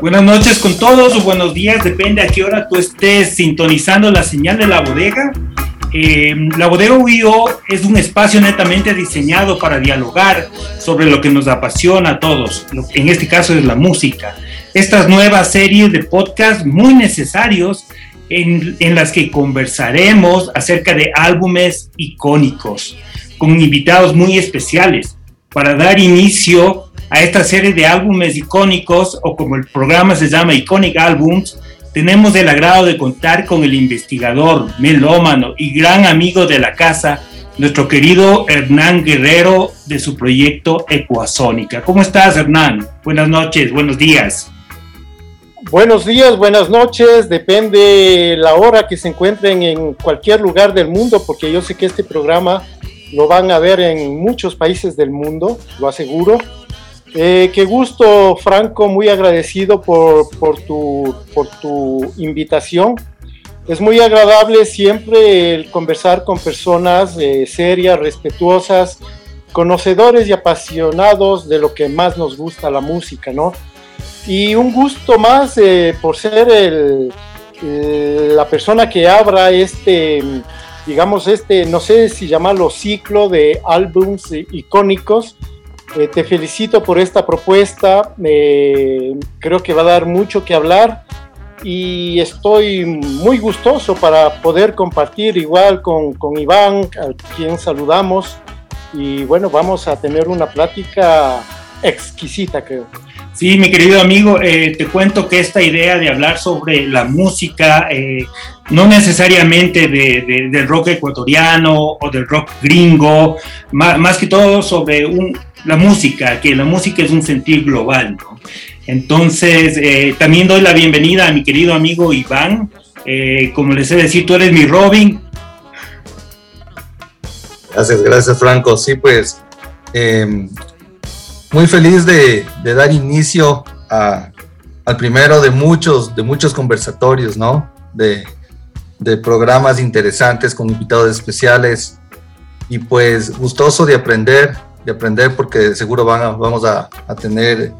Buenas noches con todos buenos días, depende a qué hora tú estés sintonizando la señal de la bodega. Eh, la bodega UIO es un espacio netamente diseñado para dialogar sobre lo que nos apasiona a todos, en este caso es la música. Estas nuevas series de podcast muy necesarios en, en las que conversaremos acerca de álbumes icónicos con invitados muy especiales para dar inicio a esta serie de álbumes icónicos, o como el programa se llama Iconic Albums, tenemos el agrado de contar con el investigador, melómano y gran amigo de la casa, nuestro querido Hernán Guerrero de su proyecto Ecuasónica. ¿Cómo estás, Hernán? Buenas noches, buenos días. Buenos días, buenas noches, depende la hora que se encuentren en cualquier lugar del mundo, porque yo sé que este programa lo van a ver en muchos países del mundo, lo aseguro. Eh, qué gusto, Franco, muy agradecido por, tu, por tu invitación. Es muy agradable siempre el conversar con personas eh, serias, respetuosas, conocedores y apasionados de lo que más nos gusta la música, ¿no? Y un gusto más eh, por ser el, la persona que abra este, digamos, este, no sé si llamarlo ciclo de álbums icónicos eh, te felicito por esta propuesta, creo que va a dar mucho que hablar y estoy muy gustoso para poder compartir igual con, con Iván, a quien saludamos, y bueno, vamos a tener una plática exquisita, creo. Sí, mi querido amigo, eh, te cuento que esta idea de hablar sobre la música, eh, no necesariamente de, del rock ecuatoriano o del rock gringo, más, más que todo sobre un, la música, que la música es un sentir global, ¿no? Entonces, eh, también doy la bienvenida a mi querido amigo Iván. Eh, como les he decir, tú eres mi Robin. Gracias, gracias Franco. Sí, pues em, muy feliz de, dar inicio al primero de muchos, de muchos conversatorios, ¿no? De, de programas interesantes con invitados especiales y pues gustoso de aprender de aprender porque seguro van vamos a, tener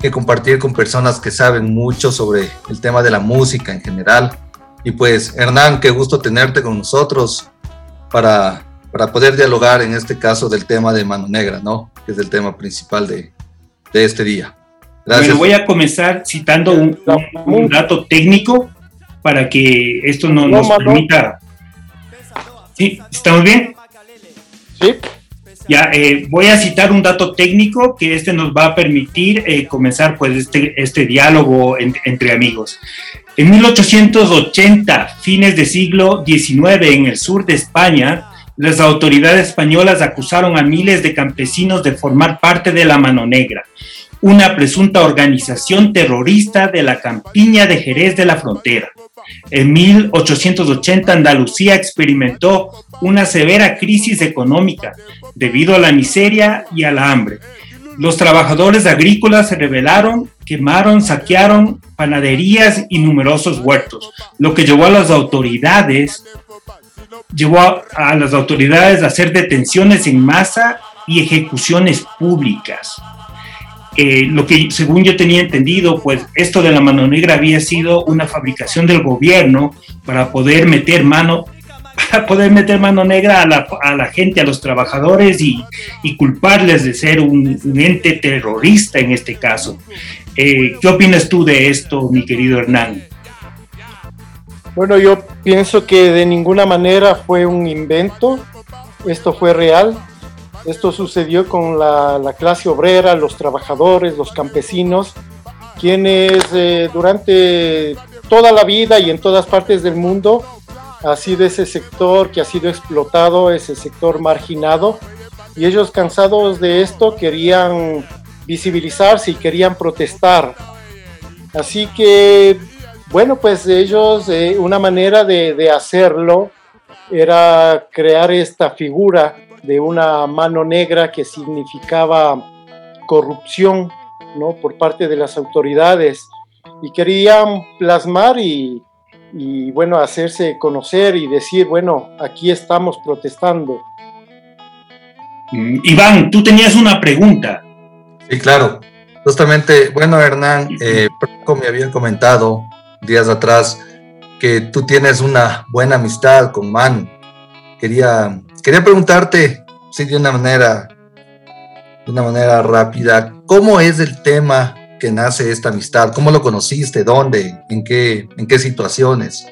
que compartir con personas que saben mucho sobre el tema de la música en general. Y pues Hernán, qué gusto tenerte con nosotros para, para poder dialogar en este caso del tema de Mano Negra, ¿no? Que es el tema principal de, de este día. Gracias. Bueno, voy a comenzar citando un, un, dato técnico para que esto no, nos permita... ¿Sí? ¿Estamos bien? Sí. Eh, voy a citar un dato técnico que este nos va a permitir eh, comenzar pues este, este diálogo entre amigos. En 1880, fines del siglo XIX, en el sur de España, las autoridades españolas acusaron a miles de campesinos de formar parte de la Mano Negra, una presunta organización terrorista de la campiña de Jerez de la Frontera. En 1880 Andalucía experimentó una severa crisis económica debido a la miseria y a la hambre. Los trabajadores agrícolas se rebelaron, quemaron, saquearon panaderías y numerosos huertos, lo que llevó a las autoridades llevó a, las autoridades a hacer detenciones en masa y ejecuciones públicas. Eh, lo que según yo tenía entendido, pues esto de la mano negra había sido una fabricación del gobierno para poder meter mano para poder meter mano negra a la, gente, a los trabajadores y, culparles de ser un, ente terrorista en este caso. Eh, ¿Qué opinas tú de esto, mi querido Hernán? Bueno, yo pienso que de ninguna manera fue un invento, esto fue real, esto sucedió con la, la clase obrera, los trabajadores, los campesinos, quienes eh, durante toda la vida y en todas partes del mundo ha sido ese sector que ha sido explotado, ese sector marginado, y ellos cansados de esto querían visibilizarse y querían protestar. Así que, bueno, pues ellos, eh, una manera de, hacerlo era crear esta figura de una mano negra que significaba corrupción ¿no? por parte de las autoridades y querían plasmar y, y bueno, hacerse conocer y decir, bueno, aquí estamos protestando. Mm, Iván, tú tenías una pregunta. Sí, claro. Justamente, bueno, Hernán, eh, me había comentado días atrás que tú tienes una buena amistad con Manu. Quería, quería preguntarte, sí, de una manera, de una manera rápida, ¿cómo es el tema que nace esta amistad? ¿Cómo lo conociste? ¿Dónde? ¿En qué, en qué situaciones?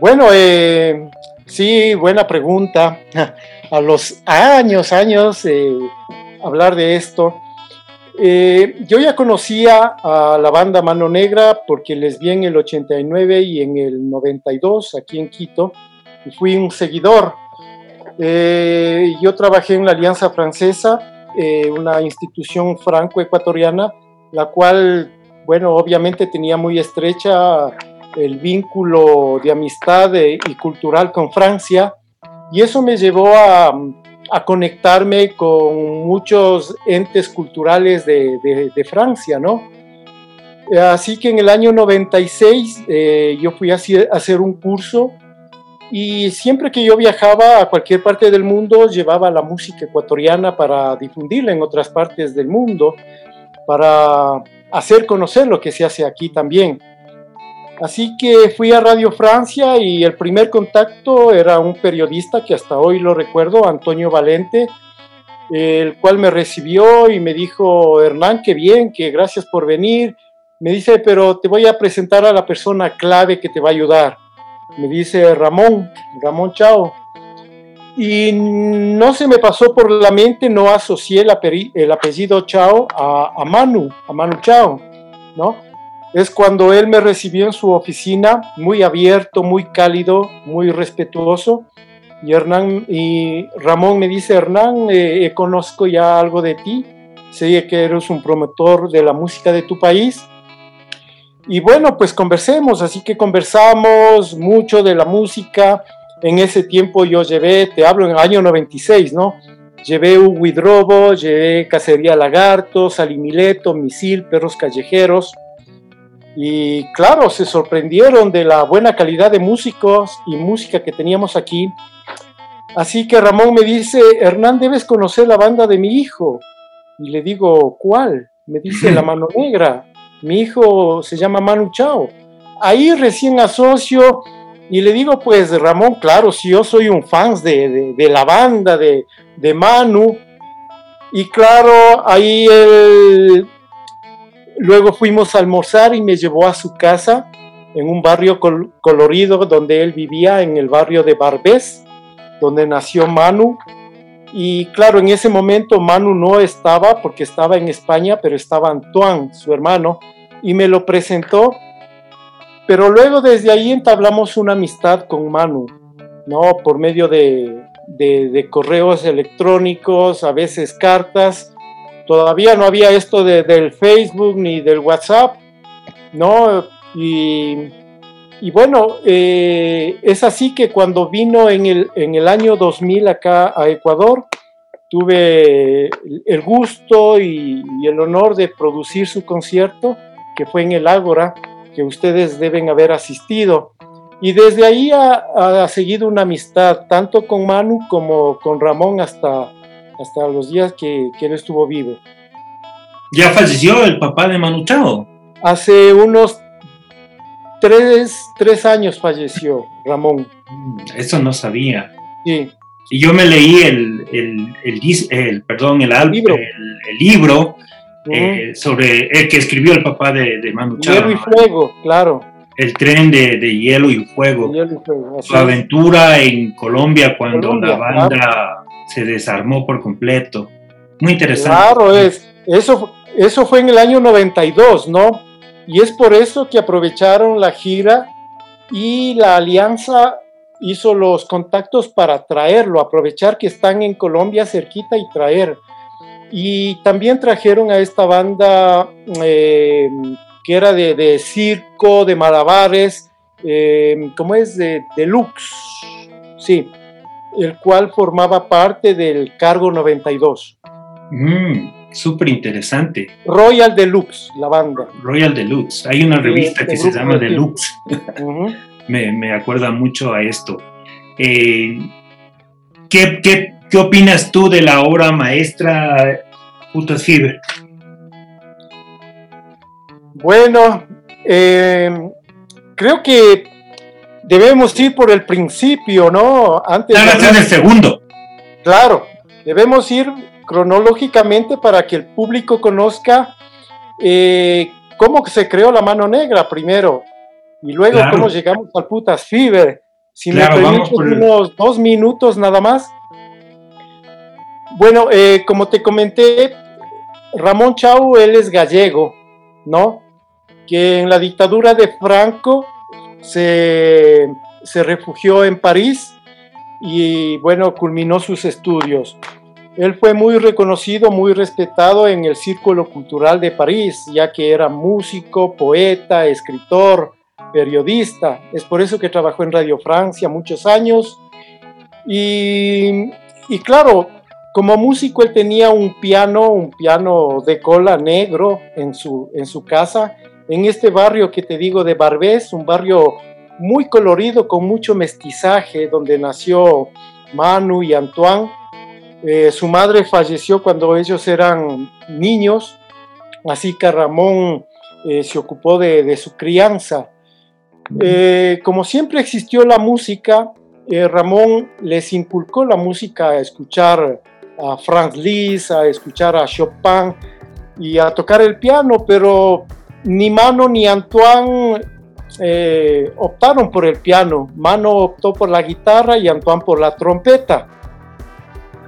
Bueno, eh, sí, buena pregunta. A los años, años, eh, hablar de esto. Eh, yo ya conocía a la banda Mano Negra porque les vi en el 89 y en el 92 aquí en Quito y fui un seguidor. Eh, yo trabajé en la Alianza Francesa, eh, una institución franco-ecuatoriana, la cual, bueno, obviamente tenía muy estrecha el vínculo de amistad y cultural con Francia y eso me llevó a a conectarme con muchos entes culturales de, de, Francia, ¿no? Así que en el año 96 eh, yo fui a hacer un curso y siempre que yo viajaba a cualquier parte del mundo llevaba la música ecuatoriana para difundirla en otras partes del mundo, para hacer conocer lo que se hace aquí también. Así que fui a Radio Francia y el primer contacto era un periodista que hasta hoy lo recuerdo, Antonio Valente, el cual me recibió y me dijo, Hernán, qué bien, que gracias por venir. Me dice, pero te voy a presentar a la persona clave que te va a ayudar. Me dice Ramón, Ramón Chao. Y no se me pasó por la mente, no asocié el, apellido Chao a, a Manu, a Manu Chao, ¿no? es cuando él me recibió en su oficina, muy abierto, muy cálido, muy respetuoso. Y, Hernán, y Ramón me dice, Hernán, eh, eh, conozco ya algo de ti, sé que eres un promotor de la música de tu país. Y bueno, pues conversemos, así que conversamos mucho de la música. En ese tiempo yo llevé, te hablo en el año 96, ¿no? Llevé Huidrobo, llevé Cacería Lagarto, Salimileto, Misil, Perros Callejeros y claro, se sorprendieron de la buena calidad de músicos y música que teníamos aquí. Así que Ramón me dice, Hernán, debes conocer la banda de mi hijo. Y le digo, ¿cuál? Me dice La Mano Negra. Mi hijo se llama Manu Chao. Ahí recién asocio y le digo, pues Ramón, claro, si yo soy un fan de, de, la banda de, de Manu. Y claro, ahí él Luego fuimos a almorzar y me llevó a su casa en un barrio colorido donde él vivía, en el barrio de Barbés, donde nació Manu. Y claro, en ese momento Manu no estaba porque estaba en España, pero estaba Antoine, su hermano, y me lo presentó. Pero luego desde ahí entablamos una amistad con Manu, ¿no? Por medio de, de correos electrónicos, a veces cartas, todavía no había esto de, del Facebook ni del WhatsApp, ¿no? Y, y bueno, eh, es así que cuando vino en el, en el año 2000 acá a Ecuador, tuve el gusto y, el honor de producir su concierto, que fue en el Ágora, que ustedes deben haber asistido. Y desde ahí ha, ha seguido una amistad, tanto con Manu como con Ramón hasta, hasta los días que, él estuvo vivo. ¿Ya falleció el papá de Manu Chao? Hace unos tres, años falleció Ramón. Mm, eso no sabía. Sí. Y yo me leí el, el, perdón, el, libro, el, libro eh, sobre el que escribió el papá de, de Manu Chao. Hielo y fuego, claro. El tren de, hielo y fuego. Su aventura en Colombia cuando la banda se desarmó por completo. Muy interesante. Claro, es, eso, eso fue en el año 92, ¿no? Y es por eso que aprovecharon la gira y la alianza hizo los contactos para traerlo, aprovechar que están en Colombia cerquita y traer. Y también trajeron a esta banda eh, que era de, de, circo, de malabares, eh, ¿cómo es? De, Deluxe, sí, el cual formaba parte del Cargo 92. Mm, Súper interesante. Royal Deluxe, la banda. Royal Deluxe. Hay una revista que se llama Deluxe. me, me, acuerda mucho a esto. Eh, ¿qué, qué, qué, opinas tú de la obra maestra Putas? Bueno, eh, creo que debemos ir por el principio, ¿no? Antes de el segundo. Claro, debemos ir cronológicamente para que el público conozca eh, cómo se creó la mano negra primero y luego cómo llegamos al putas Fever. Si me permites unos dos minutos nada más. Bueno, eh, como te comenté, Ramón Chau, él es gallego, ¿no? Que en la dictadura de Franco se, se refugió en París y bueno, culminó sus estudios. Él fue muy reconocido, muy respetado en el círculo cultural de París, ya que era músico, poeta, escritor, periodista. Es por eso que trabajó en Radio Francia muchos años. Y, y claro, como músico él tenía un piano, un piano de cola negro en su, en su casa, en este barrio que te digo de Barbés, un barrio muy colorido, con mucho mestizaje, donde nació Manu y Antoine. Eh, su madre falleció cuando ellos eran niños, así que Ramón eh, se ocupó de, su crianza. Eh, como siempre existió la música, Ramón les inculcó la música a escuchar a Franz Liszt, a escuchar a Chopin y a tocar el piano, pero ni Mano ni Antoine optaron por el piano. Mano optó por la guitarra y Antoine por la trompeta.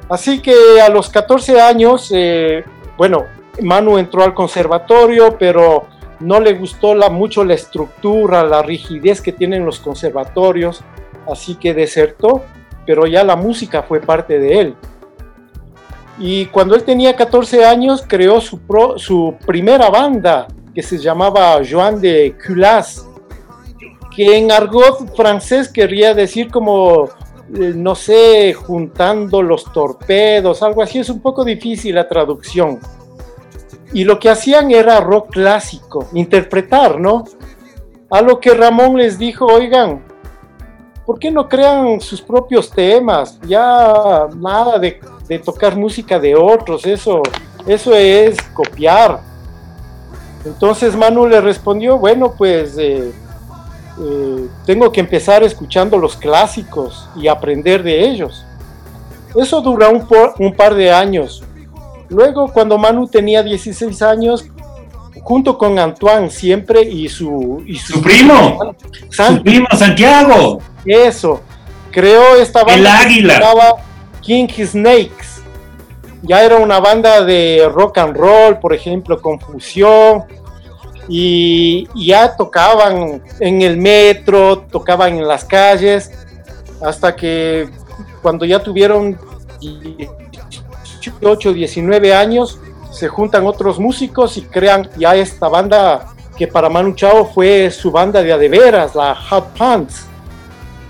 Así que a los 14 años, eh, bueno, Manu entró al conservatorio, pero no le gustó mucho la estructura, la rigidez que tienen los conservatorios, así que desertó, pero ya la música fue parte de él. Y cuando él tenía 14 años, creó su, su primera banda, que se llamaba Joan de Culas, que en argot francés querría decir como no sé, juntando los torpedos, algo así, es un poco difícil la traducción. Y lo que hacían era rock clásico, interpretar, ¿no? A lo que Ramón les dijo, oigan, ¿por qué no crean sus propios temas? Ya nada de, tocar música de otros, eso, eso es copiar. Entonces Manu le respondió, bueno, pues... Eh, eh, tengo que empezar escuchando los clásicos y aprender de ellos. Eso dura un, un par de años. Luego, cuando Manu tenía 16 años, junto con Antoine siempre y su... Y su, primo, su primo Santiago. Eso, creó esta banda El Águila. King Snakes. Ya era una banda de rock and roll, por ejemplo, con fusión, y, ya tocaban en el metro, tocaban en las calles, hasta que cuando ya tuvieron 18, 19 años, se juntan otros músicos y crean ya esta banda que para Manu Chao fue su banda de adeveras, la Hot Pants,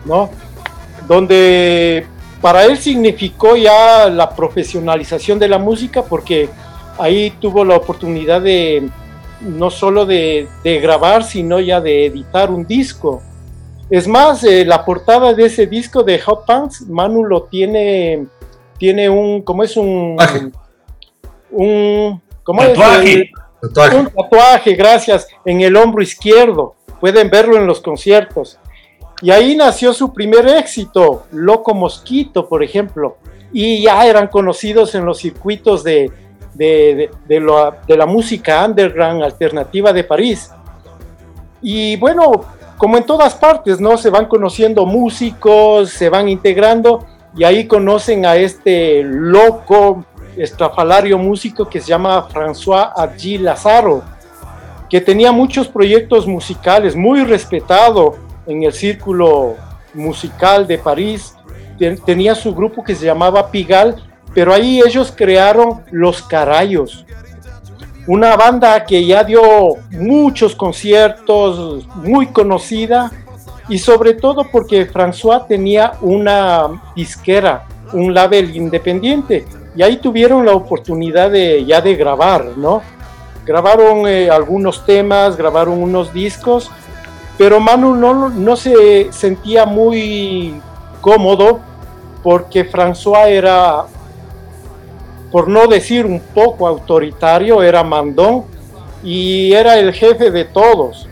¿no? Donde para él significó ya la profesionalización de la música porque ahí tuvo la oportunidad de no solo de, grabar, sino ya de editar un disco. Es más, eh, la portada de ese disco de Hot Pants, Manu lo tiene, tiene un, ¿cómo es un? Un, ¿cómo tatuaje. tatuaje. Un tatuaje, gracias, en el hombro izquierdo. Pueden verlo en los conciertos. Y ahí nació su primer éxito, Loco Mosquito, por ejemplo. Y ya eran conocidos en los circuitos de, de, la música underground alternativa de París. Y bueno, como en todas partes, ¿no? Se van conociendo músicos, se van integrando y ahí conocen a este loco, estrafalario músico que se llama François Adji Lazaro, que tenía muchos proyectos musicales, muy respetado en el círculo musical de París. Tenía su grupo que se llamaba Pigal pero ahí ellos crearon Los Carayos, una banda que ya dio muchos conciertos, muy conocida, y sobre todo porque François tenía una disquera, un label independiente y ahí tuvieron la oportunidad de ya de grabar, ¿no? Grabaron eh, algunos temas, grabaron unos discos, pero Manu no, no se sentía muy cómodo porque François era, por no decir un poco autoritario, era mandón y era el jefe de todos.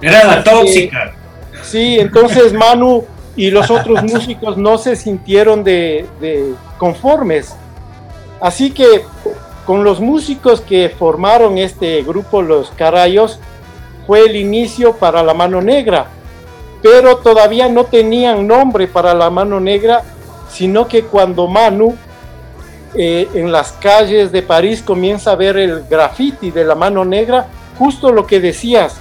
Era la tóxica. Sí, entonces Manu y los otros músicos no se sintieron de, conformes. Así que con los músicos que formaron este grupo, los Carayos, fue el inicio para la mano negra. Pero todavía no tenían nombre para la mano negra, sino que cuando Manu eh, en las calles de París comienza a ver el graffiti de la mano negra, justo lo que decías,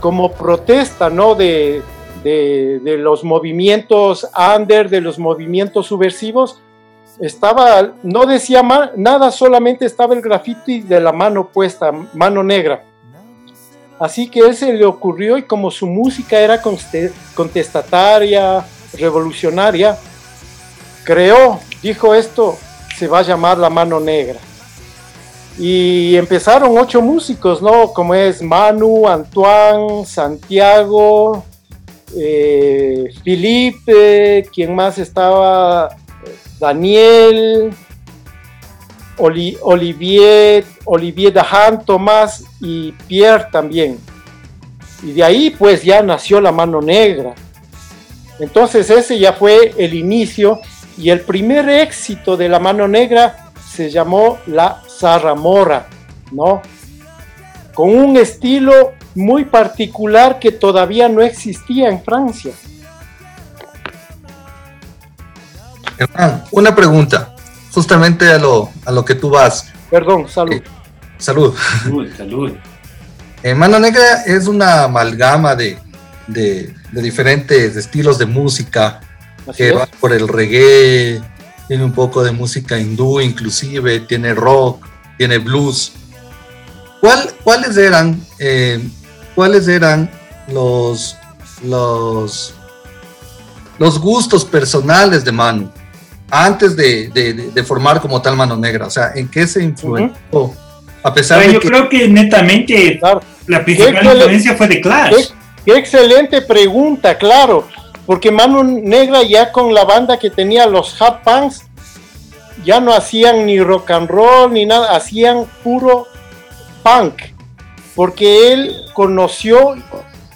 como protesta, ¿no? De, los movimientos under, de los movimientos subversivos, estaba, no decía nada, solamente estaba el graffiti de la mano puesta, mano negra. Así que él se le ocurrió y como su música era contestataria, revolucionaria, creó, dijo esto, se va a llamar La Mano Negra. Y empezaron ocho músicos, ¿no? Como es Manu, Antoine, Santiago, eh, Felipe, quien más estaba, Daniel, Olivier, Olivier Dahan, Tomás y Pierre también. Y de ahí pues ya nació la mano negra. Entonces ese ya fue el inicio y el primer éxito de la mano negra se llamó la Zarramora, ¿no? Con un estilo muy particular que todavía no existía en Francia. Hernán, una pregunta, justamente a lo, a lo que tú vas. Perdón, salud. Eh, salud. Salud, salud. Eh, mano Negra es una amalgama de, de, diferentes estilos de música que va por el reggae, tiene un poco de música hindú inclusive, tiene rock, tiene blues. ¿Cuál, ¿Cuáles eran, eh, cuáles eran los, los, los gustos personales de Manu antes de, formar como tal Mano Negra? O sea, ¿en qué se influenció? A pesar de yo creo que netamente la principal influencia fue de Clash. qué excelente pregunta, claro porque Mano Negra ya con la banda que tenía los Hot Punks, ya no hacían ni rock and roll ni nada, hacían puro punk, porque él conoció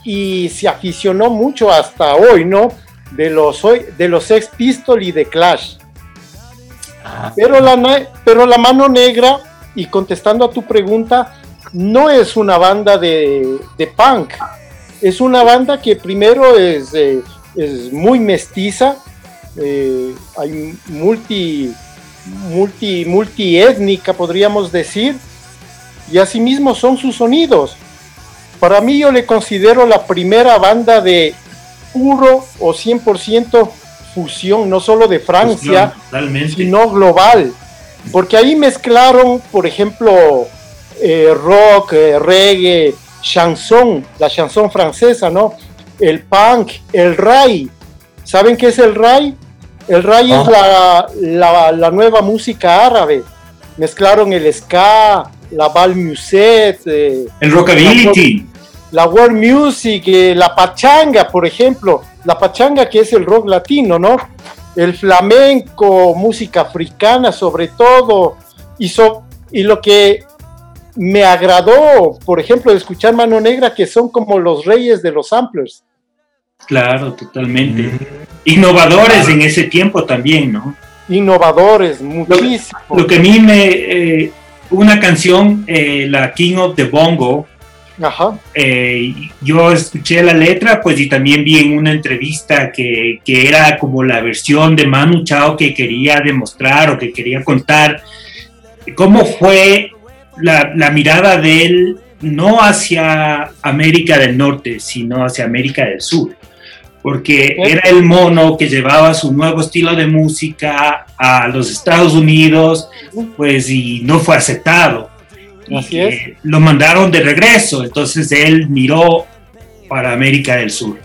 y se aficionó mucho hasta hoy, ¿no? De los, de los Ex Pistol y de Clash. Ah. Pero la, pero la Mano Negra, y contestando a tu pregunta, no es una banda de, punk. Es una banda que primero es es muy mestiza, eh, hay multi, multi, multiétnica, podríamos decir, y asimismo son sus sonidos. Para mí yo le considero la primera banda de puro o 100% fusión, no solo de Francia, sino global. Porque ahí mezclaron, por ejemplo, eh, rock, eh, reggae, chanson, la chanson francesa, ¿no? El punk, el ray. ¿Saben qué es el ray? El ray es ah. la, nueva música árabe. Mezclaron el ska, la bal music, eh, el rockabilly, la, world music, eh, la pachanga, por ejemplo, la pachanga que es el rock latino, ¿no? El flamenco, música africana sobre todo, y, y lo que me agradó, por ejemplo, de escuchar Mano Negra, que son como los reyes de los samplers. Claro, totalmente. Innovadores en ese tiempo también, ¿no? Innovadores, muchísimo. Lo, que a mí me... Eh, una canción, eh, la King of the Bongo, Ajá. Eh, yo escuché la letra, pues y también vi en una entrevista que, que, era como la versión de Manu Chao que quería demostrar o que quería contar cómo fue la, mirada de él no hacia América del Norte, sino hacia América del Sur, porque era el mono que llevaba su nuevo estilo de música a los Estados Unidos, pues y no fue aceptado. Así es. Lo mandaron de regreso, entonces él miró para América del Sur.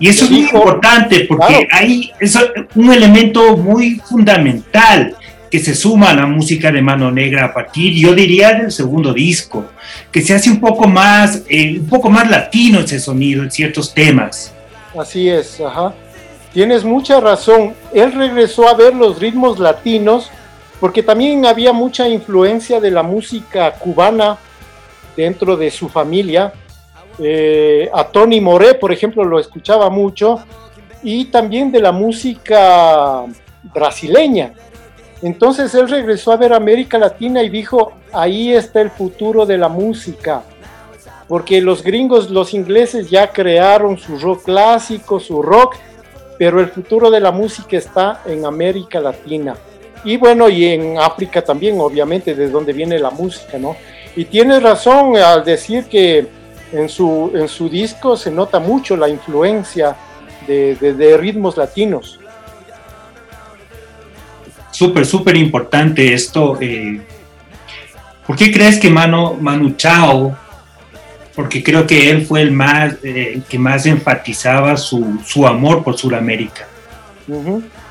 Y eso es muy importante porque hay es un elemento muy fundamental que se suma a la música de Mano Negra a partir, yo diría, del segundo disco, que se hace un poco más, eh, un poco más latino ese sonido en ciertos temas. Así es, ajá. Tienes mucha razón. Él regresó a ver los ritmos latinos porque también había mucha influencia de la música cubana dentro de su familia. Eh, a Tony Moré, por ejemplo, lo escuchaba mucho, y también de la música brasileña. Entonces él regresó a ver América Latina y dijo, ahí está el futuro de la música, porque los gringos, los ingleses ya crearon su rock clásico, su rock, pero el futuro de la música está en América Latina. Y bueno, y en África también, obviamente, de donde viene la música, ¿no? Y tiene razón al decir que en su, en su disco se nota mucho la influencia de, ritmos latinos. Súper, súper importante esto. Eh, ¿Por qué crees que Manu, Manu Chao porque creo que él fue el más eh, que más enfatizaba su, su amor por Sudamérica.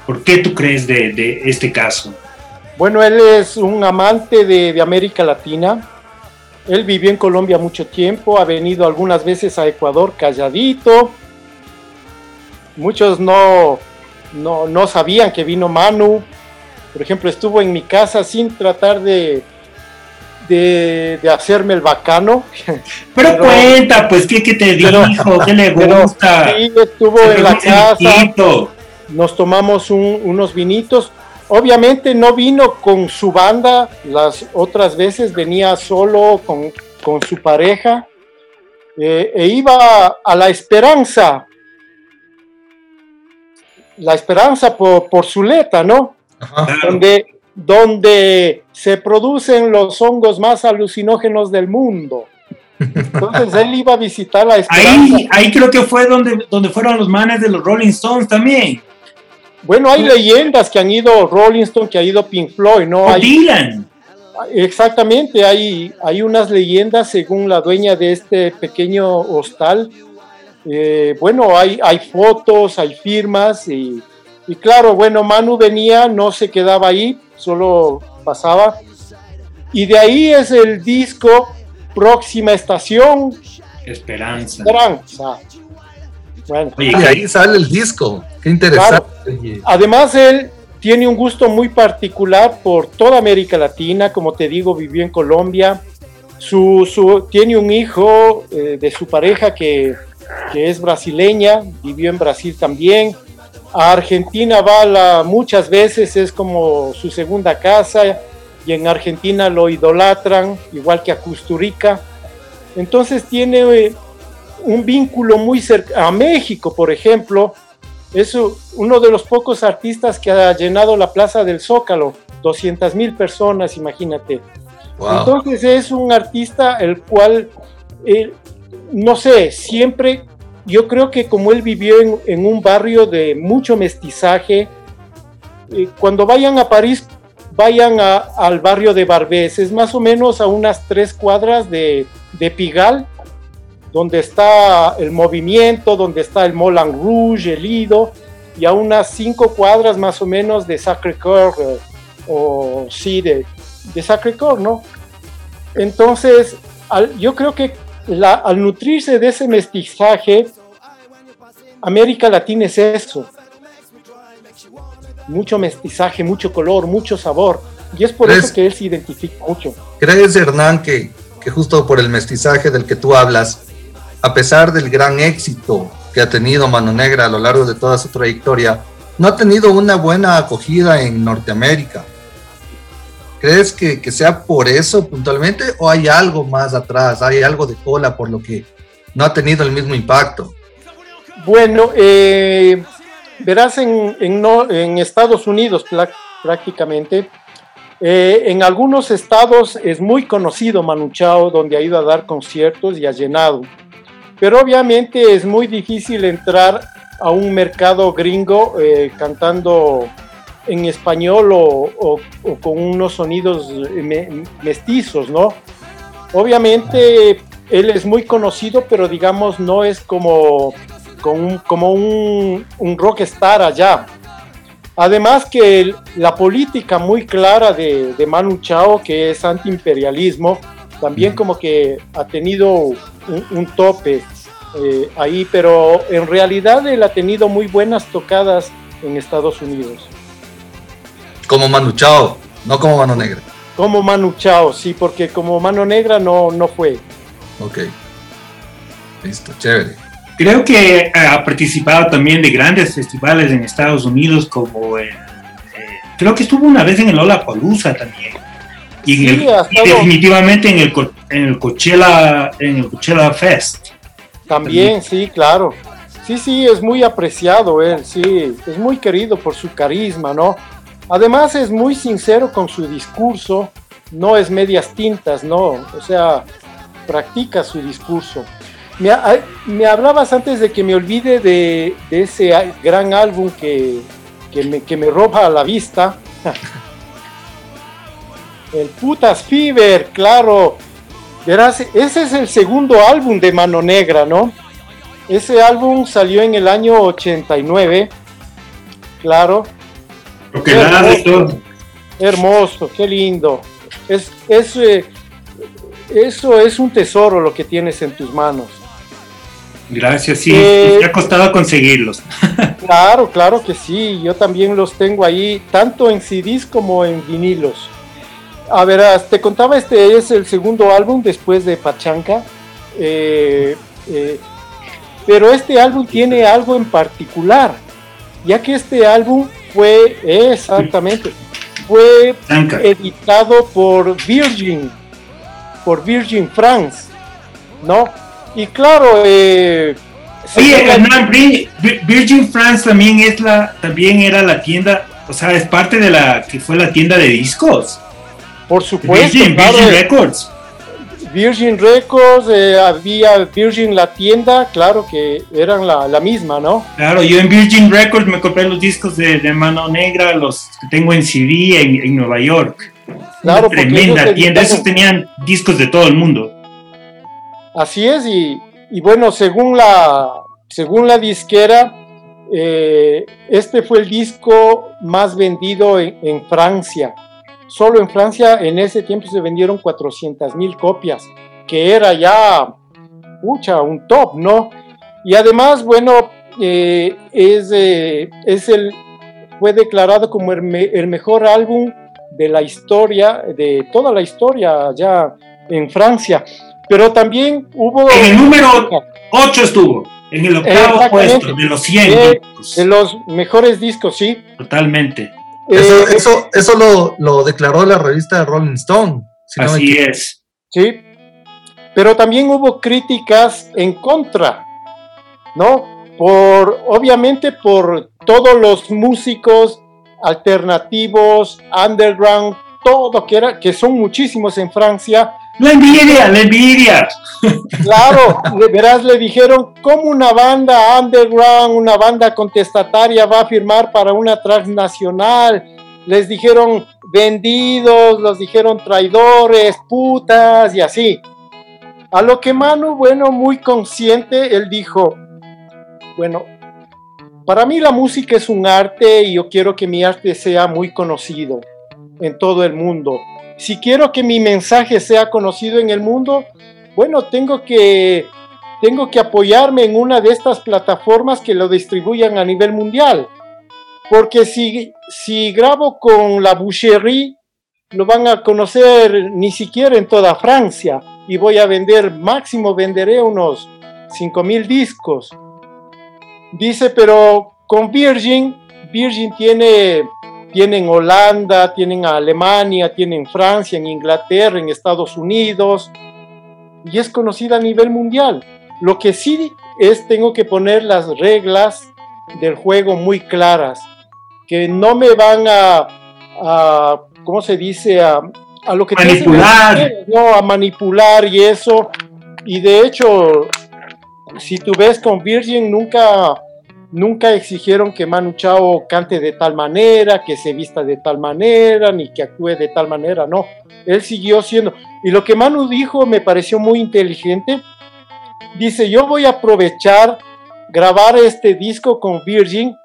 ¿Por qué tú crees de, de, este caso? Bueno, él es un amante de, de, América Latina. Él vivió en Colombia mucho tiempo, ha venido algunas veces a Ecuador calladito. Muchos no, no, no sabían que vino Manu. Por ejemplo, estuvo en mi casa sin tratar de, de, hacerme el bacano. Pero, cuenta, pues, ¿qué, te dijo? ¿Qué le gusta? sí, estuvo en la casa. Nos tomamos unos vinitos. Obviamente no vino con su banda, las otras veces venía solo con, su pareja eh, e iba a la esperanza, la esperanza por, por Zuleta, ¿no? Donde donde se producen los hongos más alucinógenos del mundo. Entonces él iba a visitar la Esperanza. Ahí, creo que fue donde, donde fueron los manes de los Rolling Stones también. Bueno, hay leyendas que han ido Rolling Stones, que ha ido Pink Floyd, ¿no? hay, Dylan. Exactamente, hay, hay unas leyendas según la dueña de este pequeño hostal. Eh, bueno, hay, hay fotos, hay firmas y, y claro, bueno, Manu venía, no se quedaba ahí, solo pasaba. Y de ahí es el disco Próxima Estación. Esperanza. Esperanza. Bueno. y ahí sale el disco. Qué interesante. Además, él tiene un gusto muy particular por toda América Latina. Como te digo, vivió en Colombia. Su, tiene un hijo eh, de su pareja que, que es brasileña, vivió en Brasil también a Argentina va muchas veces, es como su segunda casa, y en Argentina lo idolatran, igual que a Custurica. Entonces tiene eh, un vínculo muy cercano a México, por ejemplo. Es uno de los pocos artistas que ha llenado la Plaza del Zócalo, 200 mil personas, imagínate. Entonces es un artista el cual, eh, no sé, siempre yo creo que como él vivió en, un barrio de mucho mestizaje, eh, cuando vayan a París, vayan al barrio de Barbès, es más o menos a unas tres cuadras de, Pigal, donde está el movimiento, donde está el Moulin Rouge, el Lido, y a unas cinco cuadras más o menos de Sacré-Cœur, eh, o sí, de, de Sacré-Cœur, ¿no? Entonces, yo creo que al nutrirse de ese mestizaje, América Latina es eso. Mucho mestizaje, mucho color, mucho sabor. Y es por eso que él se identifica mucho. ¿Crees, Hernán, que, que justo por el mestizaje del que tú hablas, a pesar del gran éxito que ha tenido Mano Negra a lo largo de toda su trayectoria, no ha tenido una buena acogida en Norteamérica? ¿Crees que, que, sea por eso puntualmente o hay algo más atrás, hay algo de cola por lo que no ha tenido el mismo impacto? Bueno, eh, verás en, en, Estados Unidos prácticamente, eh, en algunos estados es muy conocido Manu Chao, donde ha ido a dar conciertos y ha llenado. Pero obviamente es muy difícil entrar a un mercado gringo eh, cantando en español o, con unos sonidos mestizos, ¿no? Obviamente él es muy conocido, pero digamos no es como como un, un rockstar allá. Además que la política muy clara de, de Manu Chao, que es antiimperialismo, también como que ha tenido un, tope eh, ahí, pero en realidad él ha tenido muy buenas tocadas en Estados Unidos. Como Manu Chao, no como Mano Negra. Como Manu Chao, sí, porque como Mano Negra no, no fue. Ok. Listo, chévere. Creo que ha participado también de grandes festivales en Estados Unidos, como eh, creo que estuvo una vez en el Lollapalooza también. Y, definitivamente en el, en el Coachella, en el Coachella Fest. También, sí, claro. Sí, sí, es muy apreciado él, sí, es muy querido por su carisma, ¿no? Además es muy sincero con su discurso, no es medias tintas, ¿no? O sea, practica su discurso. Me, hablabas antes de que me olvide de, ese gran álbum que, me, que me roba la vista. El Putas Fever, claro. Verás, ese es el segundo álbum de Mano Negra, ¿no? Ese álbum salió en el año 89, claro. Hermoso, hermoso, qué lindo. Es, es, eh, eso es un tesoro lo que tienes en tus manos. Gracias, sí, eh, ha costado conseguirlos. claro, claro que sí, yo también los tengo ahí, tanto en CDs como en vinilos. A ver, te contaba, este es el segundo álbum después de Pachanca, eh, eh, pero este álbum tiene algo en particular, ya que este álbum fue, exactamente, fue editado por Virgin, por Virgin France, ¿no? Y claro, eh, Virgin France también es la, también era la tienda, o sea, es parte de la que fue la tienda de discos. Por supuesto. Virgin, Virgin Records. Virgin Records, eh, había Virgin la tienda, claro que eran la, misma, ¿no? Claro, yo en Virgin Records me compré los discos de, Mano Negra, los que tengo en CD en, Nueva York. Claro, tremenda tienda, esos tenían discos de todo el mundo. Así es, y, bueno, según la, según la disquera, eh, este fue el disco más vendido en, Francia. Solo en Francia en ese tiempo se vendieron 400 mil copias, que era ya, pucha, un top, ¿no? Y además, bueno, eh, es, eh, es el, fue declarado como el, el, mejor álbum de la historia, de toda la historia ya en Francia. Pero también hubo... En el número 8 estuvo, en el octavo puesto, de los 100. Eh, de los mejores discos, sí. Totalmente. Eso, eh, eso, eso lo, lo, declaró la revista Rolling Stone. así es. Sí. Pero también hubo críticas en contra, ¿no? Por, obviamente por todos los músicos alternativos, underground, todo que era, que son muchísimos en Francia, la envidia, la envidia. Claro, verás, le dijeron, ¿cómo una banda underground, una banda contestataria va a firmar para una transnacional? Les dijeron vendidos, los dijeron traidores, putas y así. A lo que Manu, bueno, muy consciente, él dijo, bueno, para mí la música es un arte y yo quiero que mi arte sea muy conocido en todo el mundo si quiero que mi mensaje sea conocido en el mundo, bueno, tengo que, tengo que apoyarme en una de estas plataformas que lo distribuyan a nivel mundial. Porque si, si grabo con la Boucherie, lo van a conocer ni siquiera en toda Francia y voy a vender, máximo venderé unos 5000 discos. Dice, pero con Virgin, Virgin tiene tienen Holanda, tienen Alemania, tienen Francia, en Inglaterra, en Estados Unidos, y es conocida a nivel mundial. Lo que sí es, tengo que poner las reglas del juego muy claras, que no me van a, ¿cómo se dice? A, a lo que manipular. no, a manipular y eso. Y de hecho, si tú ves con Virgin, nunca Nunca exigieron que Manu Chao cante de tal manera, que se vista de tal manera, ni que actúe de tal manera, no. Él siguió siendo. Y lo que Manu dijo me pareció muy inteligente. Dice, yo voy a aprovechar grabar este disco con Virgin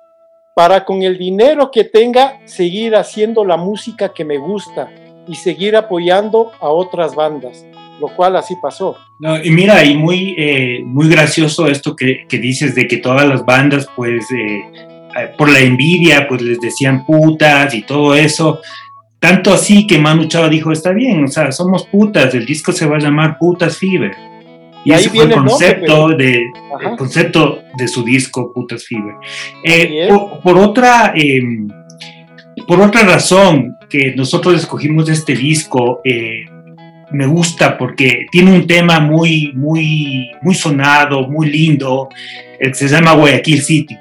para con el dinero que tenga seguir haciendo la música que me gusta y seguir apoyando a otras bandas, lo cual así pasó. y mira, y muy, eh, muy gracioso esto que, dices de que todas las bandas, pues, eh, eh, por la envidia, pues les decían putas y todo eso. Tanto así que Manu Chao dijo, está bien, o sea, somos putas, el disco se va a llamar Putas Fever. Y, ese fue el concepto, de, el concepto de su disco, Putas Fever. Eh, por, otra, em, por otra razón que nosotros escogimos este disco, eh, me gusta porque tiene un tema muy, muy, muy sonado, muy lindo, que se llama Guayaquil City.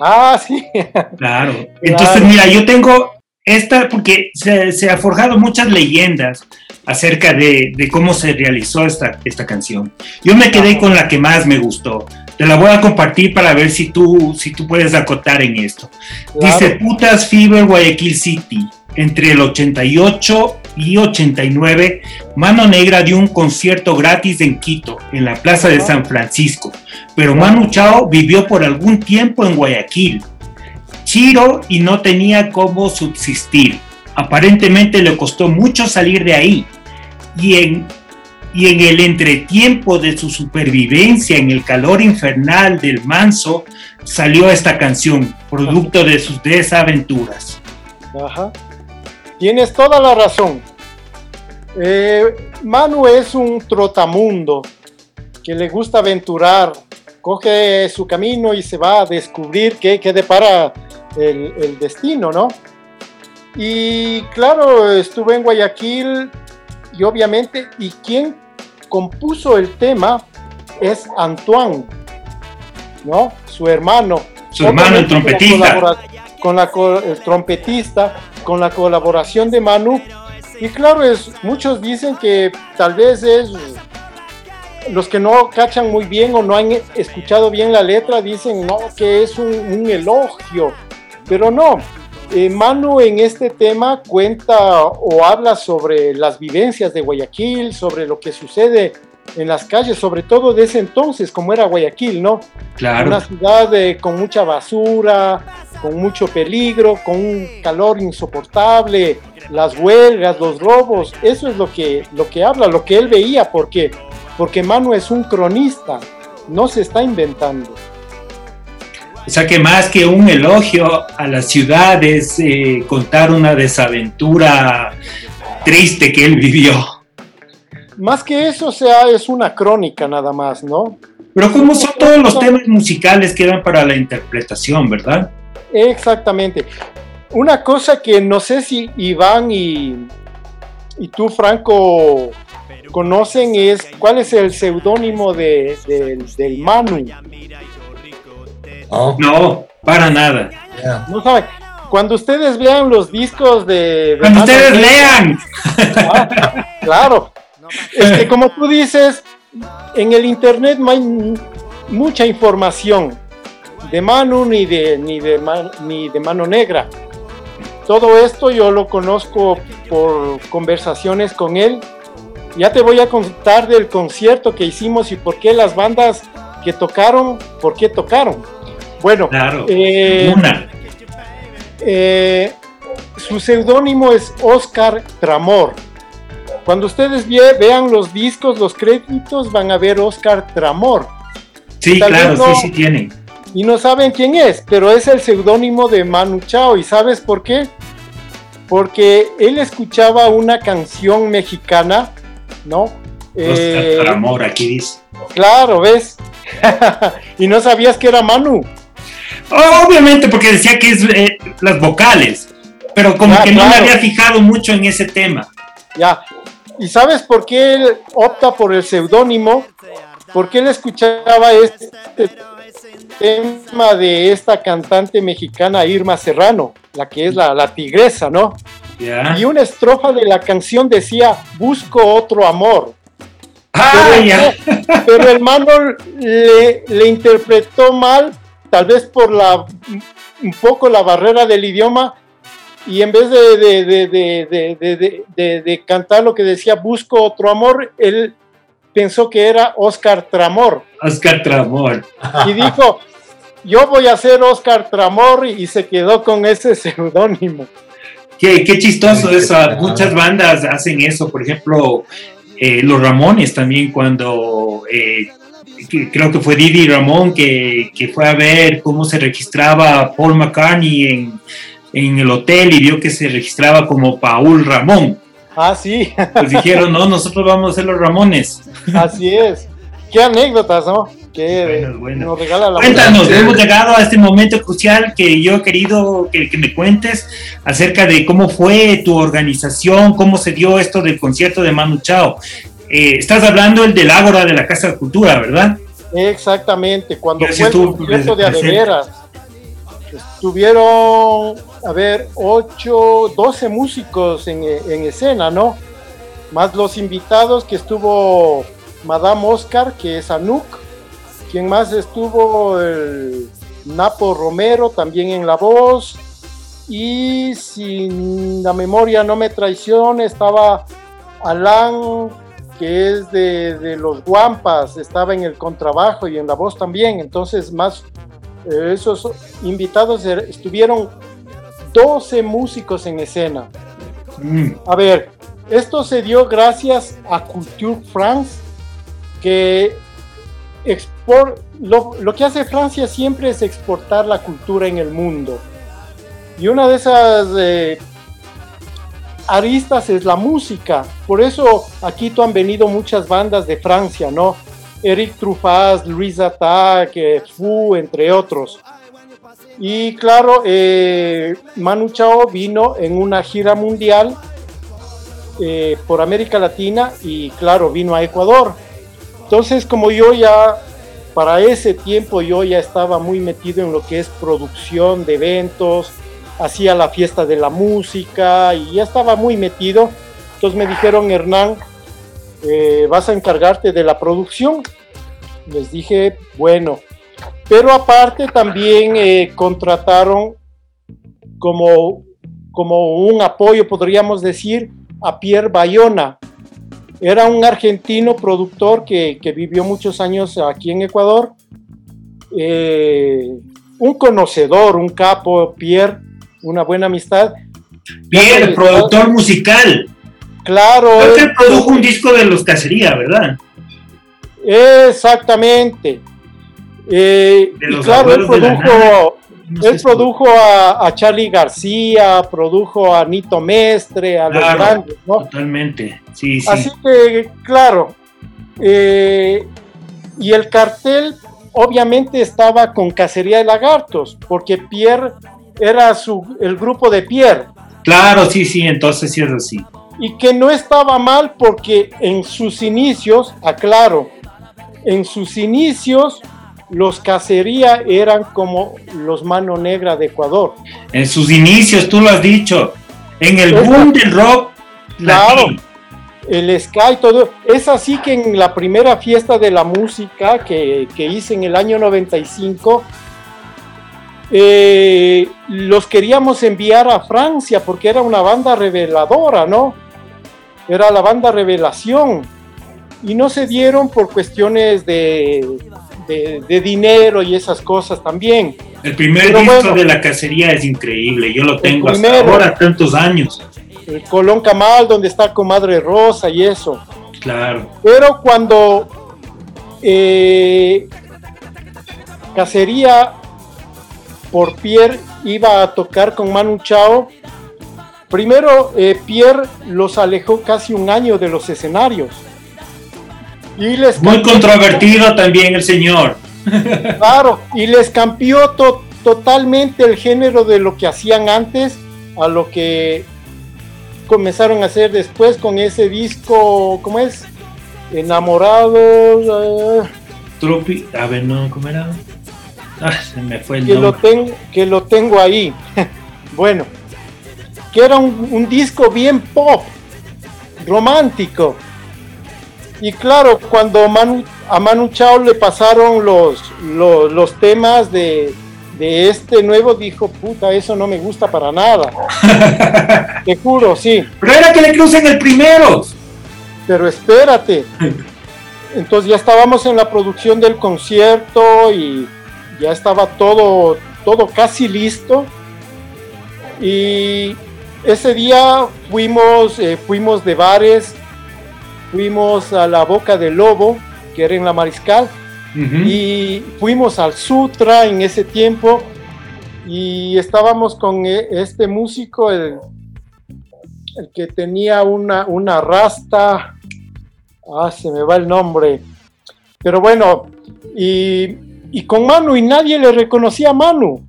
Ah, sí. Claro. Entonces, mira, yo tengo esta, porque se, ha forjado muchas leyendas acerca de, cómo se realizó esta, esta canción. Yo me quedé con la que más me gustó. Te la voy a compartir para ver si tú, si tú puedes acotar en esto. Dice Putas Fever Guayaquil City. Entre el 88 y 89, Mano Negra dio un concierto gratis en Quito, en la Plaza de San Francisco. Pero Manu Chao vivió por algún tiempo en Guayaquil Chiro y no tenía cómo subsistir. Aparentemente le costó mucho salir de ahí. Y en, y en el entretiempo de su supervivencia en el calor infernal del manso, salió esta canción, producto de sus desaventuras. Ajá. Tienes toda la razón. Eh, Manu es un trotamundo que le gusta aventurar, coge su camino y se va a descubrir qué, qué depara el, destino, ¿no? Y claro, estuve en Guayaquil y obviamente, ¿y quien compuso el tema? Es Antoine, ¿no? Su hermano. Su hermano, el trompetista. Con la, el trompetista, con la colaboración de Manu. Y claro, es, muchos dicen que tal vez es los que no cachan muy bien o no han escuchado bien la letra dicen no que es un, elogio pero no eh, Manu en este tema cuenta o habla sobre las vivencias de Guayaquil sobre lo que sucede en las calles sobre todo de ese entonces como era Guayaquil no claro una ciudad eh, con mucha basura con mucho peligro con un calor insoportable las huelgas los robos eso es lo que lo que habla lo que él veía porque porque Manu es un cronista, no se está inventando. O sea que más que un elogio a la ciudad es eh, contar una desaventura triste que él vivió. Más que eso, sea, es una crónica nada más, ¿no? Pero como son todos los temas musicales que dan para la interpretación, ¿verdad? Exactamente. Una cosa que no sé si Iván y, y tú, Franco, conocen es cuál es el seudónimo de, del Manu. No, para nada. No saben. Cuando ustedes vean los discos de. Cuando ustedes lean. Ah, claro. Es que como tú dices, en el internet no hay mucha información de Manu ni de, ni de, ni de Mano Negra. Todo esto yo lo conozco por conversaciones con él ya te voy a contar del concierto que hicimos y por qué las bandas que tocaron, por qué tocaron. Bueno, eh, eh, su seudónimo es Oscar Tramor. Cuando ustedes vean los discos, los créditos, van a ver Oscar Tramor. Sí, claro, sí, sí tienen. Y no saben quién es, pero es el seudónimo de Manu Chao. ¿Y sabes por qué? Porque él escuchaba una canción mexicana ¿no? Eh, amor, aquí dice. Claro, ¿ves? y no sabías que era Manu. obviamente, porque decía que es eh, las vocales, pero como que no me había fijado mucho en ese tema. Ya. ¿Y sabes por qué él opta por el seudónimo? Porque él escuchaba este tema de esta cantante mexicana Irma Serrano, la que es la, la tigresa, ¿no? Y una estrofa de la canción decía, busco otro amor. Ah, pero, el mano le, interpretó mal, tal vez por la un poco la barrera del idioma, y en vez de, de, cantar lo que decía busco otro amor, él pensó que era Oscar Tramor. Oscar Tramor. Y dijo, yo voy a ser Oscar Tramor y se quedó con ese seudónimo. Qué, qué, chistoso eso. Muchas bandas hacen eso. Por ejemplo, eh, los Ramones también cuando eh, creo que fue Didi Ramón que, que, fue a ver cómo se registraba Paul McCartney en, en el hotel y vio que se registraba como Paul Ramón. Ah, sí. Pues dijeron, no, nosotros vamos a ser los Ramones. Así es. Qué anécdotas, ¿no? Que nos regala la Cuéntanos, hemos llegado a este momento crucial que yo he querido que, me cuentes acerca de cómo fue tu organización, cómo se dio esto del concierto de Manu Chao. Eh, estás hablando el del Ágora de la Casa de Cultura, ¿verdad? Exactamente, cuando fue el concierto de Adeveras. Estuvieron, a ver, 8, 12 músicos en, en escena, ¿no? Más los invitados que estuvo Madame Oscar, que es Anuk. Quien más estuvo, el Napo Romero, también en la voz. Y si la memoria no me traiciona, estaba Alan, que es de, los Guampas, estaba en el contrabajo y en la voz también. Entonces, más esos invitados er, estuvieron 12 músicos en escena. Mm. A ver, esto se dio gracias a Culture France, que lo, lo, que hace Francia siempre es exportar la cultura en el mundo. Y una de esas eh, aristas es la música. Por eso aquí tú han venido muchas bandas de Francia, ¿no? Eric Truffaz, Louis Attack, Fu, entre otros. Y claro, eh, Manu Chao vino en una gira mundial eh, por América Latina y claro, vino a Ecuador. Entonces, como yo ya, para ese tiempo yo ya estaba muy metido en lo que es producción de eventos, hacía la fiesta de la música y ya estaba muy metido. Entonces me dijeron, Hernán, eh, vas a encargarte de la producción. Les dije, bueno, pero aparte también eh, contrataron como, como un apoyo, podríamos decir, a Pierre Bayona, era un argentino productor que, vivió muchos años aquí en Ecuador. Eh, un conocedor, un capo, Pierre, una buena amistad. Pierre, productor musical. Claro. Él produjo un disco de los Cacería, ¿verdad? Exactamente. Eh, claro, él produjo, él produjo a, Charlie García, produjo a Nito Mestre, a los grandes, ¿no? Totalmente, sí, sí. Así que, claro, eh, y el cartel obviamente estaba con Cacería de Lagartos, porque Pierre era su, el grupo de Pierre. Claro, sí, sí, entonces sí es así. Y que no estaba mal porque en sus inicios, aclaro, en sus inicios los cacería eran como los mano negra de Ecuador. En sus inicios, tú lo has dicho, en el boom del rock. Claro, el Sky, todo. Es así que en la primera fiesta de la música que, hice en el año 95, eh, los queríamos enviar a Francia porque era una banda reveladora, ¿no? Era la banda Revelación. Y no se dieron por cuestiones de, de, dinero y esas cosas también. El primer disco de la cacería es increíble, yo lo tengo hasta ahora, tantos años. El Colón Camal, donde está Comadre Rosa y eso. Claro. Pero cuando eh, Cacería por Pierre iba a tocar con Manu Chao, primero eh, Pierre los alejó casi un año de los escenarios muy controvertido también el señor. Claro, y les cambió totalmente el género de lo que hacían antes a lo que comenzaron a hacer después con ese disco, ¿cómo es? Enamorados. Eh. Trupi, a ver, no, ¿cómo era? Ah, se me fue el que Lo tengo, que lo tengo ahí. bueno, que era un disco bien pop, romántico y claro, cuando a Manu Chao le pasaron los, los, temas de, este nuevo, dijo, puta, eso no me gusta para nada. Te juro, sí. Pero era que le crucen el primero. Pero espérate. entonces ya estábamos en la producción del concierto y ya estaba todo, todo casi listo. Y ese día fuimos, eh, fuimos de bares, fuimos a la Boca del Lobo, que era en la Mariscal, y fuimos al Sutra en ese tiempo y estábamos con eh, este músico, el, el que tenía una, una rasta, ah, se me va el nombre, pero bueno, y, y con Manu, y nadie le reconocía a Manu,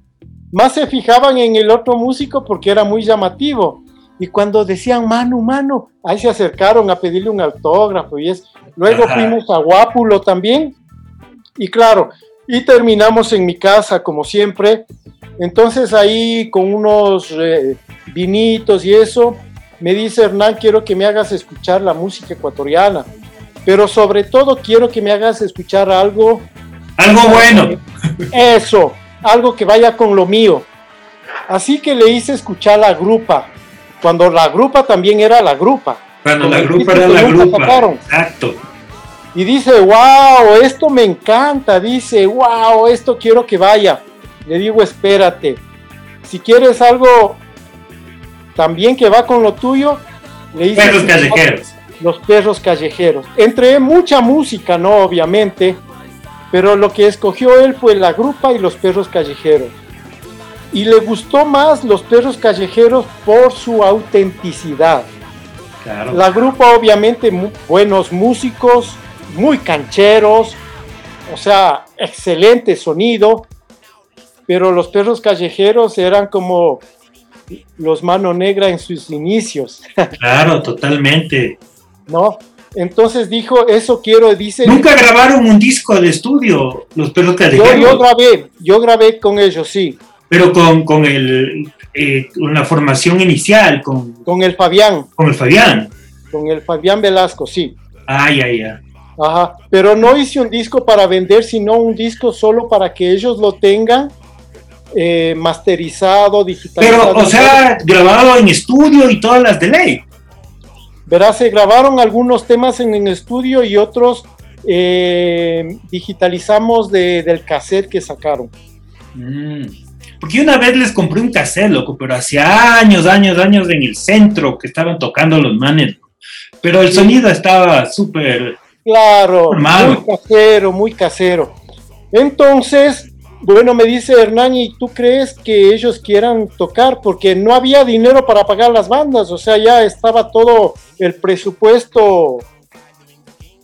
más se fijaban en el otro músico porque era muy llamativo. Y cuando decían Manu, Manu, ahí se acercaron a pedirle un autógrafo y es. Luego fuimos a Guápulo también. Y claro, y terminamos en mi casa como siempre. Entonces ahí con unos eh, vinitos y eso, me dice Hernán, quiero que me hagas escuchar la música ecuatoriana, pero sobre todo quiero que me hagas escuchar algo. Algo bueno. Eso, algo que vaya con lo mío. Así que le hice escuchar la grupa, cuando la grupa también era la grupa. Cuando la grupa era la grupa. Exacto. Y dice, wow, esto me encanta. Dice, wow, esto quiero que vaya. Le digo, espérate. Si quieres algo también que va con lo tuyo, le hice. Perros callejeros. Los perros callejeros. Entre mucha música, ¿no? Obviamente pero lo que escogió él fue la grupa y los perros callejeros. Y le gustó más los perros callejeros por su autenticidad. La grupa obviamente buenos músicos, muy cancheros, o sea, excelente sonido, pero los perros callejeros eran como los mano negra en sus inicios. Claro, totalmente. ¿No? Entonces dijo, eso quiero, dice... Nunca grabaron un disco de estudio, los perros callejeros. Yo, yo grabé, yo grabé con ellos, sí. Pero con, con el, eh, la formación inicial, con... Con el Fabián. Con el Fabián. Con el Fabián Velasco, sí. Ay, ay, ay. Ajá, pero no hice un disco para vender, sino un disco solo para que ellos lo tengan eh, masterizado, digitalizado. Pero, o sea, grabado en estudio y todas las de ley. Verás, se grabaron algunos temas en el estudio y otros eh, digitalizamos del cassette que sacaron. Mm. Porque una vez les compré un cassette, loco, pero hace años, años, años en el centro que estaban tocando los manes. Pero el sonido estaba súper. Claro, muy casero, muy casero. Entonces, bueno, me dice Hernán, ¿y tú crees que ellos quieran tocar? Porque no había dinero para pagar las bandas, o sea, ya estaba todo el presupuesto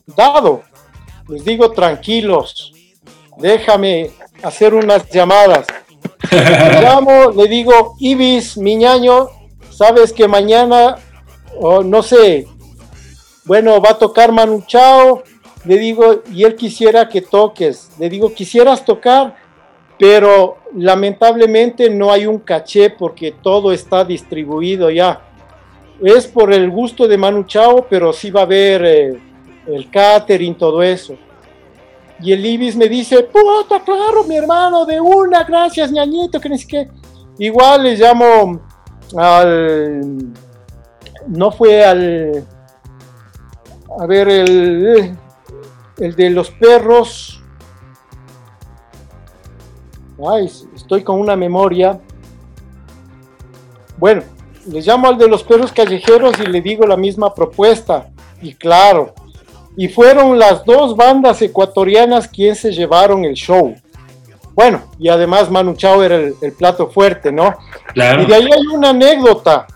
dado. Les digo, tranquilos, déjame hacer unas llamadas. Le llamo, le digo, Ibis, mi ñaño, sabes que mañana, o no sé, bueno, va a tocar Manu Chao. Le digo, y él quisiera que toques. Le digo, ¿quisieras tocar? Pero lamentablemente no hay un caché porque todo está distribuido ya. Es por el gusto de Manu Chao, pero sí va a haber eh, el catering, todo eso. Y el Ibis me dice, puta, claro, mi hermano, de una, gracias, ñañito, que ni siquiera. Igual le llamo al. No fue al. A ver, el. El de los perros Ay, estoy con una memoria. Bueno, le llamo al de los perros callejeros y le digo la misma propuesta. Y claro, y fueron las dos bandas ecuatorianas quienes se llevaron el show. Bueno, y además Manu Chao era el, plato fuerte, ¿no? Claro. Y de ahí hay una anécdota,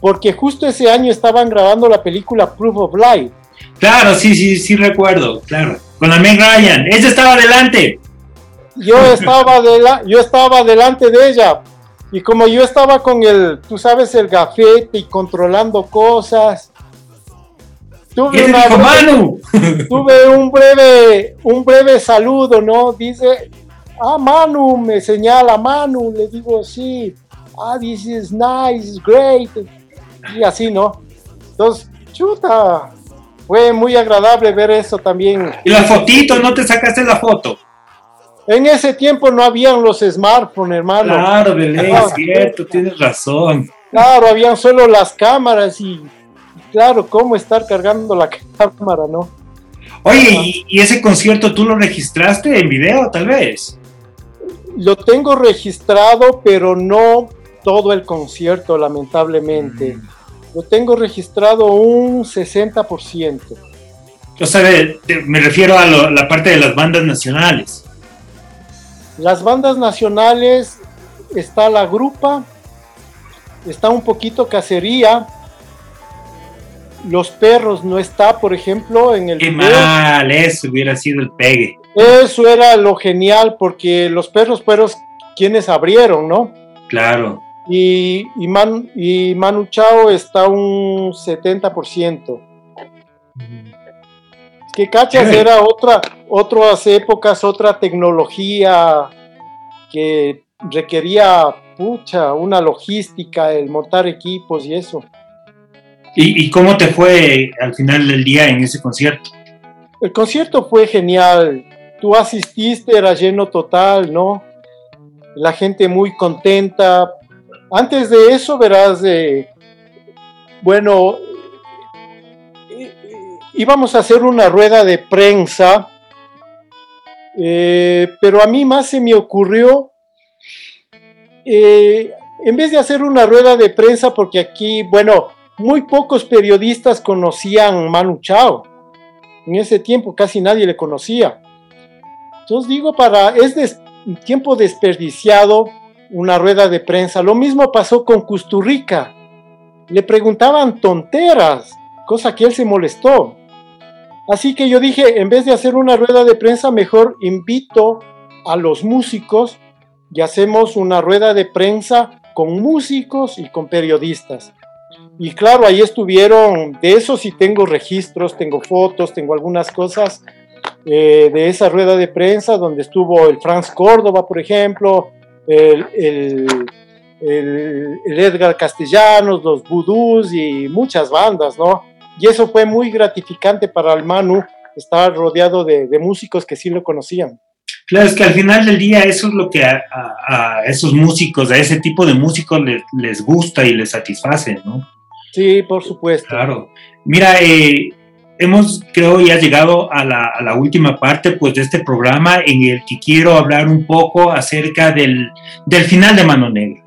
porque justo ese año estaban grabando la película Proof of Life. Claro, sí, sí, sí recuerdo, claro. Con la Meg Ryan, ella estaba adelante yo estaba, de la, yo estaba delante de ella y como yo estaba con el, tú sabes, el gafete y controlando cosas, tuve, tuve un breve, un breve saludo, ¿no? Dice, ah, Manu, me señala Manu, le digo, sí, ah, this is nice, great, y así, ¿no? Entonces, chuta, fue muy agradable ver eso también. ¿Y la fotito? ¿No te sacaste la foto? En ese tiempo no habían los smartphones, hermano. Claro, Belén, es cierto, tienes razón. Claro, habían solo las cámaras y, claro, cómo estar cargando la cámara, ¿no? Oye, ¿y, ese concierto tú lo registraste en video, tal vez? Lo tengo registrado, pero no todo el concierto, lamentablemente. Mm. Lo tengo registrado un 60%. O sea, me refiero a la parte de las bandas nacionales. Las bandas nacionales está la grupa, está un poquito cacería. Los perros no está, por ejemplo, en el. Qué mal, eso hubiera sido el pegue. Eso era lo genial, porque los perros fueron quienes abrieron, ¿no? Claro. Y, y, y Manu Chao está un 70%. Que cachas era otra, otras épocas, otra tecnología que requería, pucha, una logística, el montar equipos y eso. ¿Y, cómo te fue al final del día en ese concierto? El concierto fue genial. Tú asististe, era lleno total, ¿no? La gente muy contenta. Antes de eso, verás, eh, bueno, íbamos a hacer una rueda de prensa, eh, pero a mí más se me ocurrió, eh, en vez de hacer una rueda de prensa, porque aquí, bueno, muy pocos periodistas conocían Manu Chao. En ese tiempo casi nadie le conocía. Entonces digo, para, es tiempo desperdiciado una rueda de prensa. Lo mismo pasó con Custurrica. Le preguntaban tonteras, cosa que él se molestó. Así que yo dije, en vez de hacer una rueda de prensa, mejor invito a los músicos y hacemos una rueda de prensa con músicos y con periodistas. Y claro, ahí estuvieron, de eso sí tengo registros, tengo fotos, tengo algunas cosas eh, de esa rueda de prensa donde estuvo el Franz Córdoba, por ejemplo, el, el, el Edgar Castellanos, los Voodoos y muchas bandas, ¿no? Y eso fue muy gratificante para el Manu, estar rodeado de, músicos que sí lo conocían. Claro, es que al final del día eso es lo que a, esos músicos, a ese tipo de músicos les, gusta y les satisface, ¿no? Sí, por supuesto. Claro. Mira, eh, hemos, creo, ya llegado a la, última parte pues, de este programa en el que quiero hablar un poco acerca del, final de Mano Negra.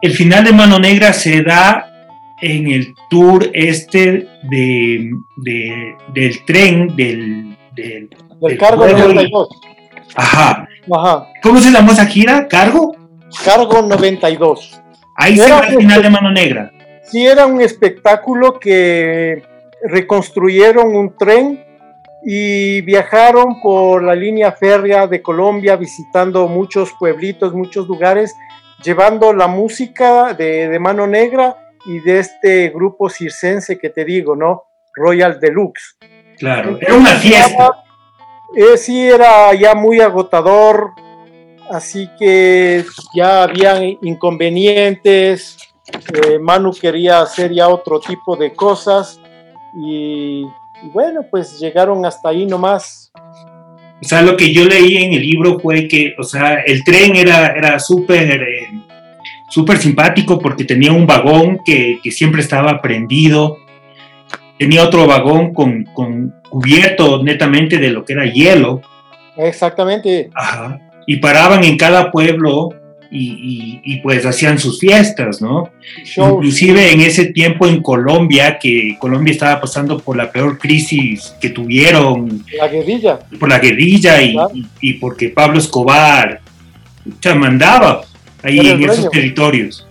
El final de Mano Negra se da en el tour este de, del tren, del... Del, Cargo 92. Ajá. Ajá. ¿Cómo se llamó esa gira? ¿Cargo? Cargo 92. Ahí se va el final de Mano Negra. Sí, era un espectáculo que reconstruyeron un tren y viajaron por la línea férrea de Colombia visitando muchos pueblitos, muchos lugares, llevando la música de, de Mano Negra y de este grupo circense que te digo, ¿no? Royal Deluxe. Claro, era una fiesta. Eh, sí, era ya muy agotador, así que ya había inconvenientes. Eh, Manu quería hacer ya otro tipo de cosas y, bueno, pues llegaron hasta ahí nomás. O sea, lo que yo leí en el libro fue que, o sea, el tren era, era súper eh, súper simpático porque tenía un vagón que, siempre estaba prendido, tenía otro vagón con, cubierto netamente de lo que era hielo. Exactamente. Ajá. Y paraban en cada pueblo y, pues hacían sus fiestas, ¿no? Inclusive en ese tiempo en Colombia, que Colombia estaba pasando por la peor crisis que tuvieron. La guerrilla. Por la guerrilla y, y porque Pablo Escobar se mandaba ahí en esos territorios.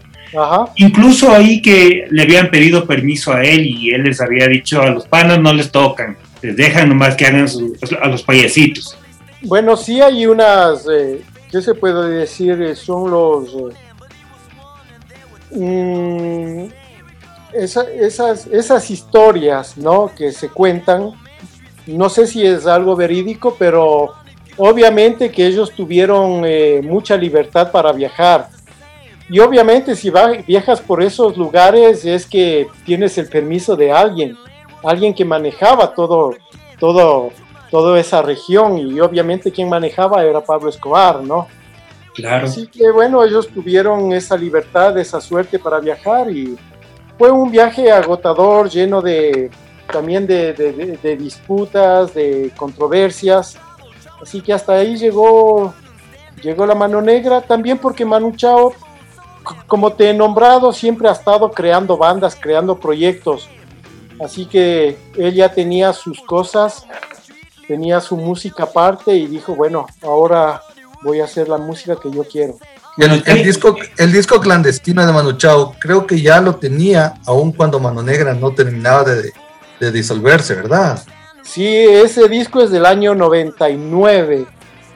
Incluso ahí que le habían pedido permiso a él y él les había dicho a los panos no les tocan, les dejan nomás que hagan a los payasitos. Bueno, sí hay unas, eh, ¿qué se puede decir? Eh, son los... Eh, mm, esas, esas historias, ¿no? Que se cuentan, no sé si es algo verídico, pero Obviamente que ellos tuvieron eh, mucha libertad para viajar. Y obviamente si viajas por esos lugares es que tienes el permiso de alguien, alguien que manejaba todo, todo, toda esa región y obviamente quien manejaba era Pablo Escobar, ¿no? Claro. Así que bueno, ellos tuvieron esa libertad, esa suerte para viajar y fue un viaje agotador, lleno de, también de, disputas, de controversias. Así que hasta ahí llegó, llegó la mano negra, también porque Manu Chao, como te he nombrado, siempre ha estado creando bandas, creando proyectos. Así que él ya tenía sus cosas, tenía su música aparte y dijo, bueno, ahora voy a hacer la música que yo quiero. El, disco, el disco clandestino de Manu Chao, creo que ya lo tenía, aun cuando Mano Negra no terminaba de disolverse, ¿verdad? Sí, ese disco es del año 99,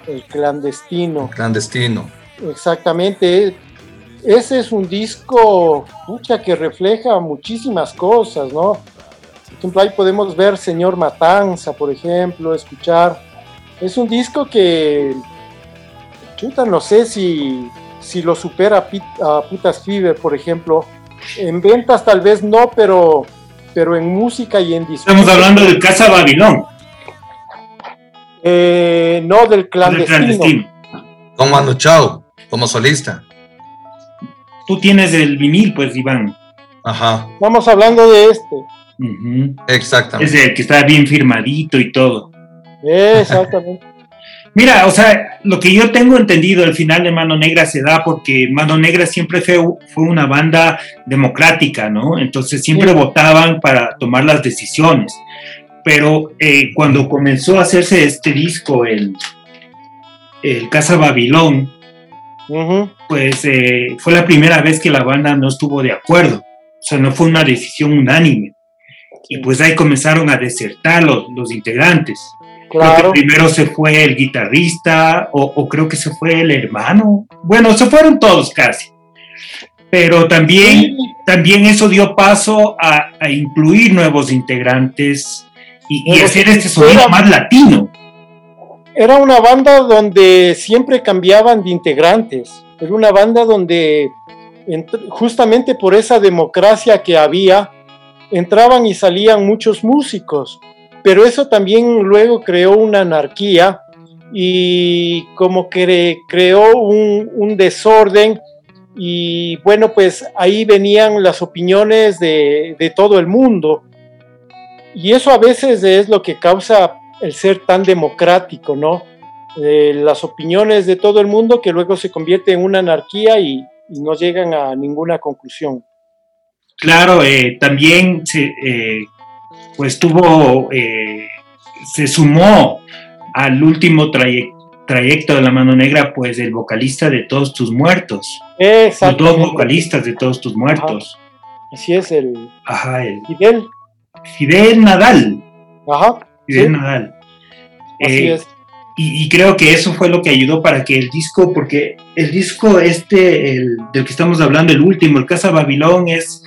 el clandestino. clandestino. Exactamente. Ese es un disco, mucha que refleja muchísimas cosas, ¿no? Por ejemplo, ahí podemos ver Señor Matanza, por ejemplo, escuchar. Es un disco que, chuta, no sé si si lo supera a Putas Fever, por ejemplo. En ventas tal vez no, pero, pero en música y en discos. Estamos hablando del Casa Babilón. Eh, no, del clandestino. Como Manu Chao, como solista. Tú tienes el vinil, pues, Iván. Ajá. Estamos hablando de este. Exactamente. Es el que está bien firmadito y todo. Exactamente. Mira, o sea, lo que yo tengo entendido, el final de Mano Negra se da porque Mano Negra siempre fue, fue una banda democrática, ¿no? Entonces siempre votaban para tomar las decisiones. Pero eh, cuando comenzó a hacerse este disco, el, el Casa Babilón, pues eh, fue la primera vez que la banda no estuvo de acuerdo. O sea, no fue una decisión unánime. Y pues ahí comenzaron a desertar los, los integrantes. Claro. primero se fue el guitarrista o, creo que se fue el hermano. Bueno, se fueron todos casi. Pero también, también eso dio paso a, incluir nuevos integrantes y, hacer este sonido más latino. Era una banda donde siempre cambiaban de integrantes. Era una banda donde justamente por esa democracia que había, entraban y salían muchos músicos pero eso también luego creó una anarquía y como que creó un, desorden y bueno, pues ahí venían las opiniones de, todo el mundo. Y eso a veces es lo que causa el ser tan democrático, ¿no? Eh, las opiniones de todo el mundo que luego se convierte en una anarquía y, no llegan a ninguna conclusión. Claro, eh, también se, eh, pues tuvo, eh, se sumó al último trayecto de la mano negra, pues el vocalista de Todos tus muertos. Los dos vocalistas de Todos tus muertos. Así es, el. Ajá, el. Fidel. Fidel Nadal. Ajá. Fidel Nadal. Así eh, es. Y, creo que eso fue lo que ayudó para que el disco, porque el disco este, el, del que estamos hablando, el último, el Casa Babilón, es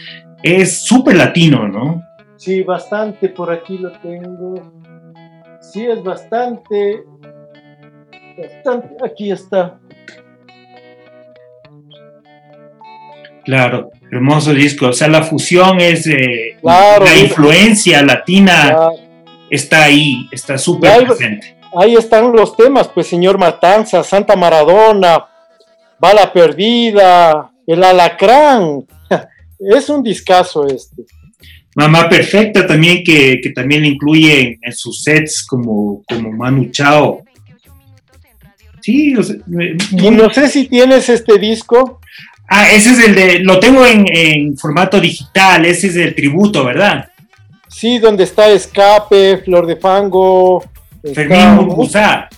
súper latino, ¿no? Sí, bastante, por aquí lo tengo. Sí, es bastante. Bastante, aquí está. Claro, hermoso disco. O sea, la fusión es. Eh, la influencia latina está ahí, está súper presente. Ahí están los temas, pues, señor Matanza, Santa Maradona, Bala Perdida, El Alacrán. es un discazo este. Mamá Perfecta también, que, también le incluye en, sus sets como, como Manu Chao. Sí, no sé si tienes este disco. Ah, ese es el de, lo tengo en, formato digital, ese es el tributo, ¿verdad? Sí, donde está Escape, Flor de Fango, Fermín Burguzá.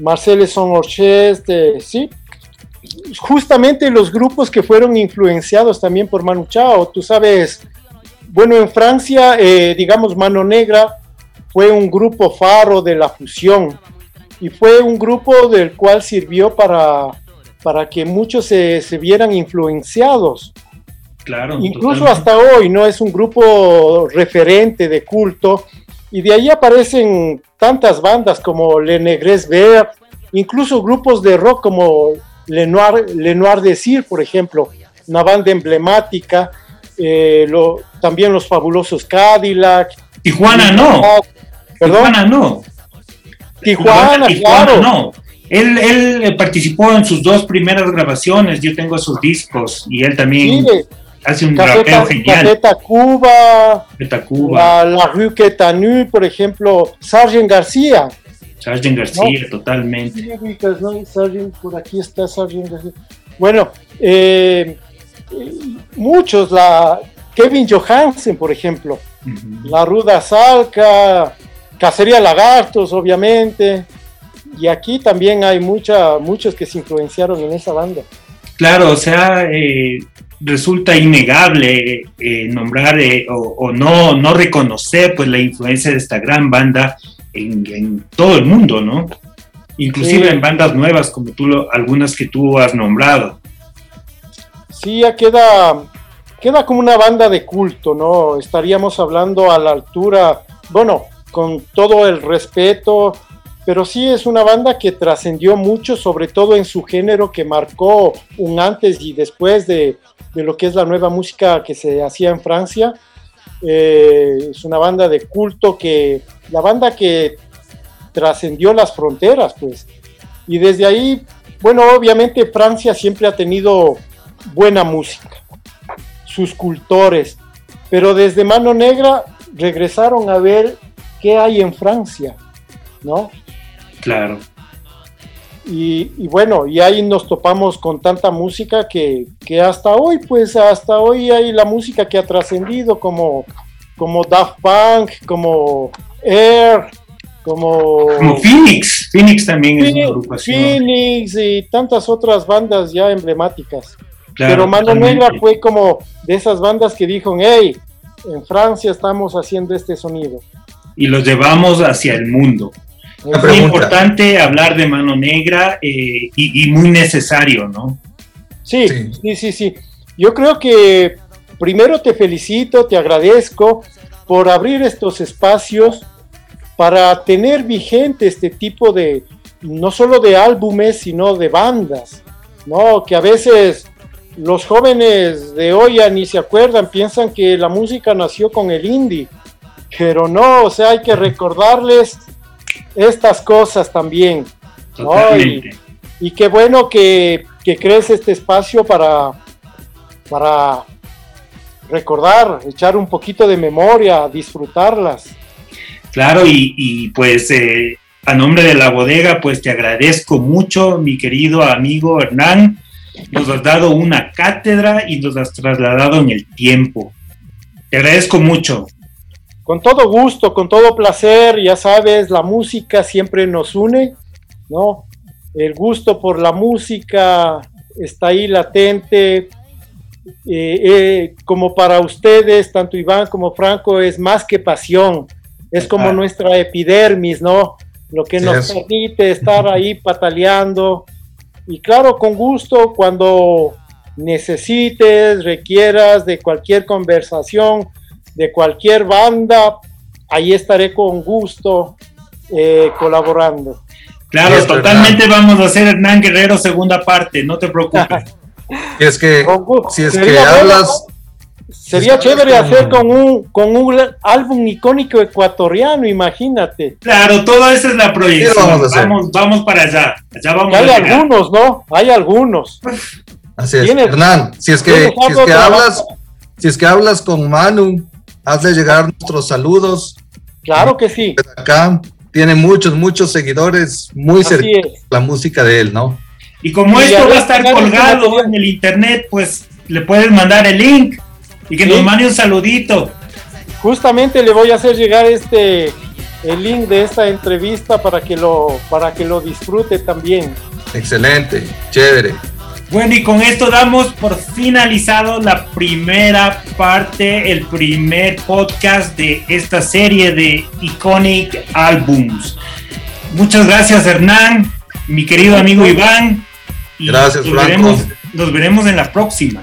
Marcel Son Orchestre, sí. Justamente los grupos que fueron influenciados también por Manu Chao, tú sabes, bueno, en Francia, eh, digamos, Mano Negra fue un grupo faro de la fusión y fue un grupo del cual sirvió para, para que muchos se, vieran influenciados. Claro. Incluso hasta hoy, ¿no? Es un grupo referente de culto y de ahí aparecen tantas bandas como Le Negres Vert, incluso grupos de rock como Lenoir, Lenoir Decir, por ejemplo, una banda emblemática eh, lo, también los fabulosos Cadillac. Tijuana no. Tijuana no. Tijuana, claro. no. Él, él, participó en sus dos primeras grabaciones, yo tengo sus discos y él también. hace un rapeo genial. Cafeta Cuba, Cuba. La, la Rue Quetanu, por ejemplo, Sargent García. Sargent García, totalmente. por aquí está Sargent García. Bueno, eh, muchos, la Kevin Johansen, por ejemplo, la Ruda Salca, Cacería Lagartos, obviamente, y aquí también hay mucha, muchos que se influenciaron en esa banda. Claro, o sea, eh, resulta innegable eh, nombrar eh, o, no, no reconocer pues la influencia de esta gran banda en, todo el mundo, ¿no? Inclusive en bandas nuevas como tú, algunas que tú has nombrado. Sí, ya queda, queda como una banda de culto, ¿no? Estaríamos hablando a la altura, bueno, con todo el respeto pero sí es una banda que trascendió mucho, sobre todo en su género, que marcó un antes y después de, lo que es la nueva música que se hacía en Francia. Eh, es una banda de culto que, la banda que trascendió las fronteras, pues. Y desde ahí, bueno, obviamente Francia siempre ha tenido buena música, sus cultores, pero desde Mano Negra regresaron a ver qué hay en Francia, ¿no? Claro. Y, bueno, y ahí nos topamos con tanta música que, hasta hoy, pues hasta hoy hay la música que ha trascendido como, como Daft Punk, como Air, como... Como Phoenix, Phoenix también es una agrupación. Phoenix y tantas otras bandas ya emblemáticas. Pero Mano Negra fue como de esas bandas que dijo, hey, en Francia estamos haciendo este sonido. Y los llevamos hacia el mundo. Es muy importante hablar de mano negra eh, y, muy necesario, ¿no? Sí, sí, sí, sí. Yo creo que primero te felicito, te agradezco por abrir estos espacios para tener vigente este tipo de, no solo de álbumes, sino de bandas, ¿no? Que a veces los jóvenes de hoy ya ni se acuerdan, piensan que la música nació con el indie, pero no, o sea, hay que recordarles estas cosas también. Y, qué bueno que, que, crees este espacio para, para recordar, echar un poquito de memoria, disfrutarlas. Claro, y, pues eh, a nombre de la bodega, pues te agradezco mucho, mi querido amigo Hernán. Nos has dado una cátedra y nos has trasladado en el tiempo. Te agradezco mucho. Con todo gusto, con todo placer, ya sabes, la música siempre nos une, ¿no? El gusto por la música está ahí latente, eh, eh, como para ustedes, tanto Iván como Franco, es más que pasión, es como nuestra epidermis, ¿no? Lo que nos permite estar ahí pataleando. Y claro, con gusto, cuando necesites, requieras de cualquier conversación, de cualquier banda, ahí estaré con gusto eh, colaborando. Claro, totalmente vamos a hacer Hernán Guerrero segunda parte, no te preocupes. si es que, si es que hablas... Sería chévere hacer con un, con un álbum icónico ecuatoriano, imagínate. Claro, toda esa es la proyección. Vamos, vamos, para allá. allá vamos hay algunos, ¿no? Hay algunos. Así es. Hernán, si es que, si es que hablas, si es que hablas con Manu, hazle llegar nuestros saludos. Claro que sí. Acá tiene muchos, muchos seguidores muy cercanos a la música de él, ¿no? Y como esto va a estar colgado en el internet, pues le puedes mandar el link y que nos mande un saludito. Justamente le voy a hacer llegar este el link de esta entrevista para que lo para que lo disfrute también. Excelente, chévere. Bueno, y con esto damos por finalizado la primera parte, el primer podcast de esta serie de Iconic Albums. Muchas gracias, Hernán, mi querido amigo Iván. gracias, nos veremos en la próxima.